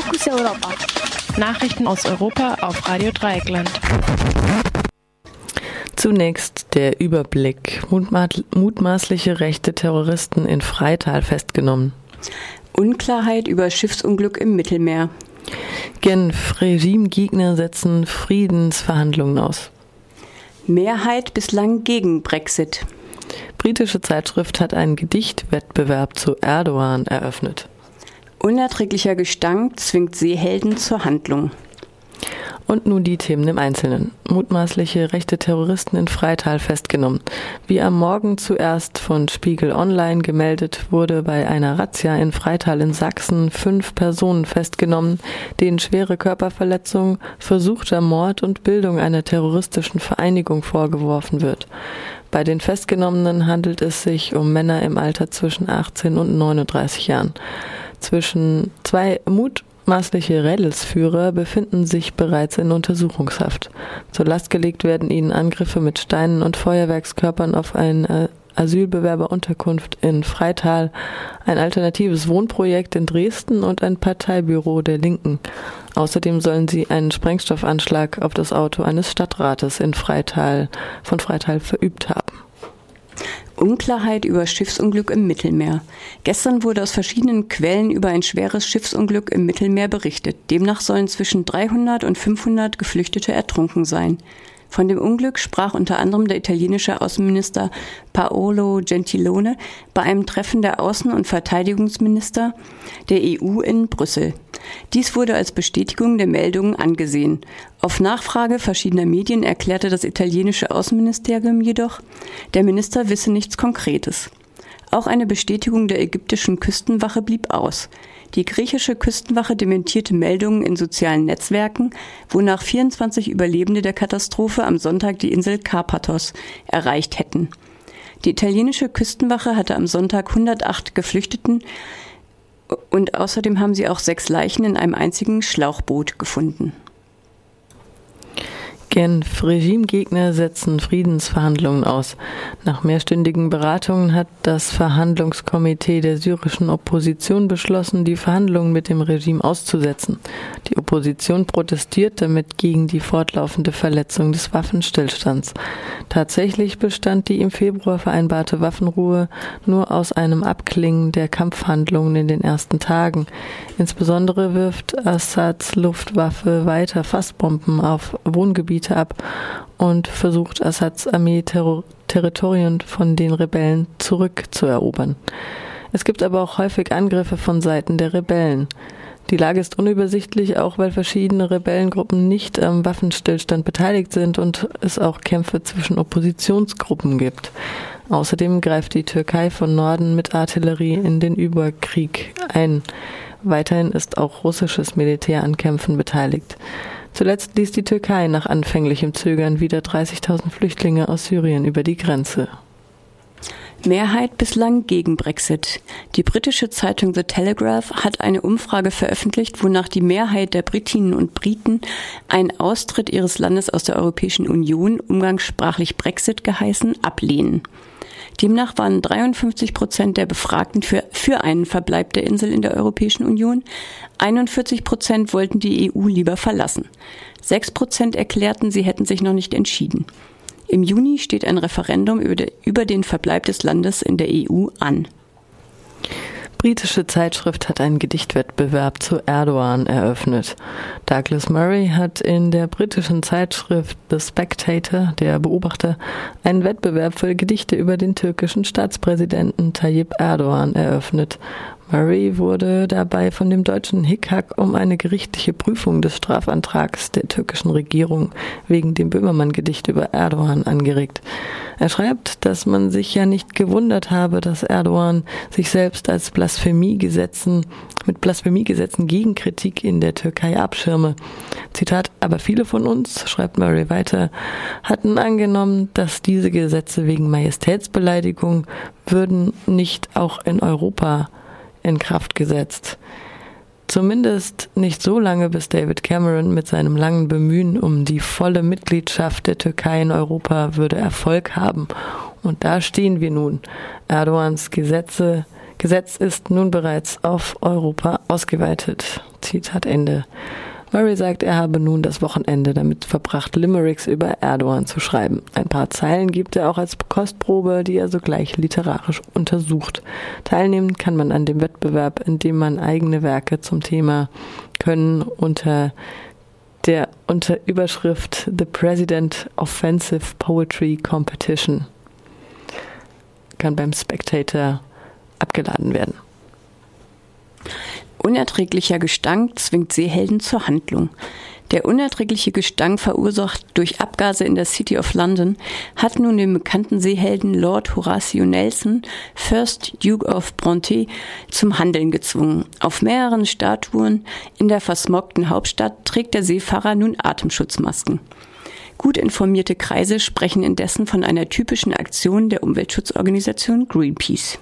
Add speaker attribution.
Speaker 1: Fokus Europa.
Speaker 2: Nachrichten aus Europa auf Radio Dreieckland.
Speaker 3: Zunächst der Überblick. Mutmaßliche rechte Terroristen in Freital festgenommen.
Speaker 4: Unklarheit über Schiffsunglück im Mittelmeer.
Speaker 3: Genf, Regimegegner setzen Friedensverhandlungen aus.
Speaker 4: Mehrheit bislang gegen Brexit.
Speaker 3: Britische Zeitschrift hat einen Gedichtwettbewerb zu Erdogan eröffnet.
Speaker 4: Unerträglicher Gestank zwingt Seehelden zur Handlung.
Speaker 3: Und nun die Themen im Einzelnen. Mutmaßliche rechte Terroristen in Freital festgenommen. Wie am Morgen zuerst von Spiegel Online gemeldet, wurde bei einer Razzia in Freital in Sachsen fünf Personen festgenommen, denen schwere Körperverletzung, versuchter Mord und Bildung einer terroristischen Vereinigung vorgeworfen wird. Bei den Festgenommenen handelt es sich um Männer im Alter zwischen 18 und 39 Jahren. Zwischen zwei Mut Mutmaßliche Rädelsführer befinden sich bereits in Untersuchungshaft. Zur Last gelegt werden ihnen Angriffe mit Steinen und Feuerwerkskörpern auf eine Asylbewerberunterkunft in Freital, ein alternatives Wohnprojekt in Dresden und ein Parteibüro der Linken. Außerdem sollen sie einen Sprengstoffanschlag auf das Auto eines Stadtrates in Freital von Freital verübt haben.
Speaker 4: Unklarheit über Schiffsunglück im Mittelmeer. Gestern wurde aus verschiedenen Quellen über ein schweres Schiffsunglück im Mittelmeer berichtet. Demnach sollen zwischen 300 und 500 Geflüchtete ertrunken sein. Von dem Unglück sprach unter anderem der italienische Außenminister Paolo Gentilone bei einem Treffen der Außen- und Verteidigungsminister der EU in Brüssel. Dies wurde als Bestätigung der Meldungen angesehen. Auf Nachfrage verschiedener Medien erklärte das italienische Außenministerium jedoch, der Minister wisse nichts Konkretes. Auch eine Bestätigung der ägyptischen Küstenwache blieb aus. Die griechische Küstenwache dementierte Meldungen in sozialen Netzwerken, wonach 24 Überlebende der Katastrophe am Sonntag die Insel Karpathos erreicht hätten. Die italienische Küstenwache hatte am Sonntag 108 Geflüchteten und außerdem haben sie auch sechs Leichen in einem einzigen Schlauchboot gefunden.
Speaker 3: Genf. Regimegegner setzen Friedensverhandlungen aus. Nach mehrstündigen Beratungen hat das Verhandlungskomitee der syrischen Opposition beschlossen, die Verhandlungen mit dem Regime auszusetzen. Die Opposition protestiert damit gegen die fortlaufende Verletzung des Waffenstillstands. Tatsächlich bestand die im Februar vereinbarte Waffenruhe nur aus einem Abklingen der Kampfhandlungen in den ersten Tagen. Insbesondere wirft Assads Luftwaffe weiter Fassbomben auf Wohngebiete Gebiete ab und versucht Assads Armee Terror Territorien von den Rebellen zurückzuerobern. Es gibt aber auch häufig Angriffe von Seiten der Rebellen. Die Lage ist unübersichtlich, auch weil verschiedene Rebellengruppen nicht am Waffenstillstand beteiligt sind und es auch Kämpfe zwischen Oppositionsgruppen gibt. Außerdem greift die Türkei von Norden mit Artillerie in den Überkrieg ein. Weiterhin ist auch russisches Militär an Kämpfen beteiligt. Zuletzt ließ die Türkei nach anfänglichem Zögern wieder 30.000 Flüchtlinge aus Syrien über die Grenze.
Speaker 4: Mehrheit bislang gegen Brexit. Die britische Zeitung The Telegraph hat eine Umfrage veröffentlicht, wonach die Mehrheit der Britinnen und Briten einen Austritt ihres Landes aus der Europäischen Union, umgangssprachlich Brexit geheißen, ablehnen. Demnach waren 53 Prozent der Befragten für, für einen Verbleib der Insel in der Europäischen Union. 41 Prozent wollten die EU lieber verlassen. Sechs Prozent erklärten, sie hätten sich noch nicht entschieden. Im Juni steht ein Referendum über den Verbleib des Landes in der EU an.
Speaker 3: Britische Zeitschrift hat einen Gedichtwettbewerb zu Erdogan eröffnet. Douglas Murray hat in der britischen Zeitschrift The Spectator, der Beobachter, einen Wettbewerb für Gedichte über den türkischen Staatspräsidenten Tayyip Erdogan eröffnet. Murray wurde dabei von dem deutschen Hickhack um eine gerichtliche Prüfung des Strafantrags der türkischen Regierung wegen dem Böhmermann-Gedicht über Erdogan angeregt. Er schreibt, dass man sich ja nicht gewundert habe, dass Erdogan sich selbst als Blasphemiegesetzen mit Blasphemiegesetzen gegen Kritik in der Türkei abschirme. Zitat, aber viele von uns, schreibt Murray weiter, hatten angenommen, dass diese Gesetze wegen Majestätsbeleidigung würden nicht auch in Europa in Kraft gesetzt. Zumindest nicht so lange, bis David Cameron mit seinem langen Bemühen um die volle Mitgliedschaft der Türkei in Europa würde Erfolg haben. Und da stehen wir nun. Erdogans Gesetze, Gesetz ist nun bereits auf Europa ausgeweitet. Zitat Ende. Murray sagt, er habe nun das Wochenende damit verbracht, Limericks über Erdogan zu schreiben. Ein paar Zeilen gibt er auch als Kostprobe, die er sogleich literarisch untersucht. Teilnehmen kann man an dem Wettbewerb, in dem man eigene Werke zum Thema können unter der unter Überschrift The President Offensive Poetry Competition kann beim Spectator abgeladen werden.
Speaker 4: Unerträglicher Gestank zwingt Seehelden zur Handlung. Der unerträgliche Gestank, verursacht durch Abgase in der City of London, hat nun den bekannten Seehelden Lord Horatio Nelson, First Duke of Bronte, zum Handeln gezwungen. Auf mehreren Statuen in der versmogten Hauptstadt trägt der Seefahrer nun Atemschutzmasken. Gut informierte Kreise sprechen indessen von einer typischen Aktion der Umweltschutzorganisation Greenpeace.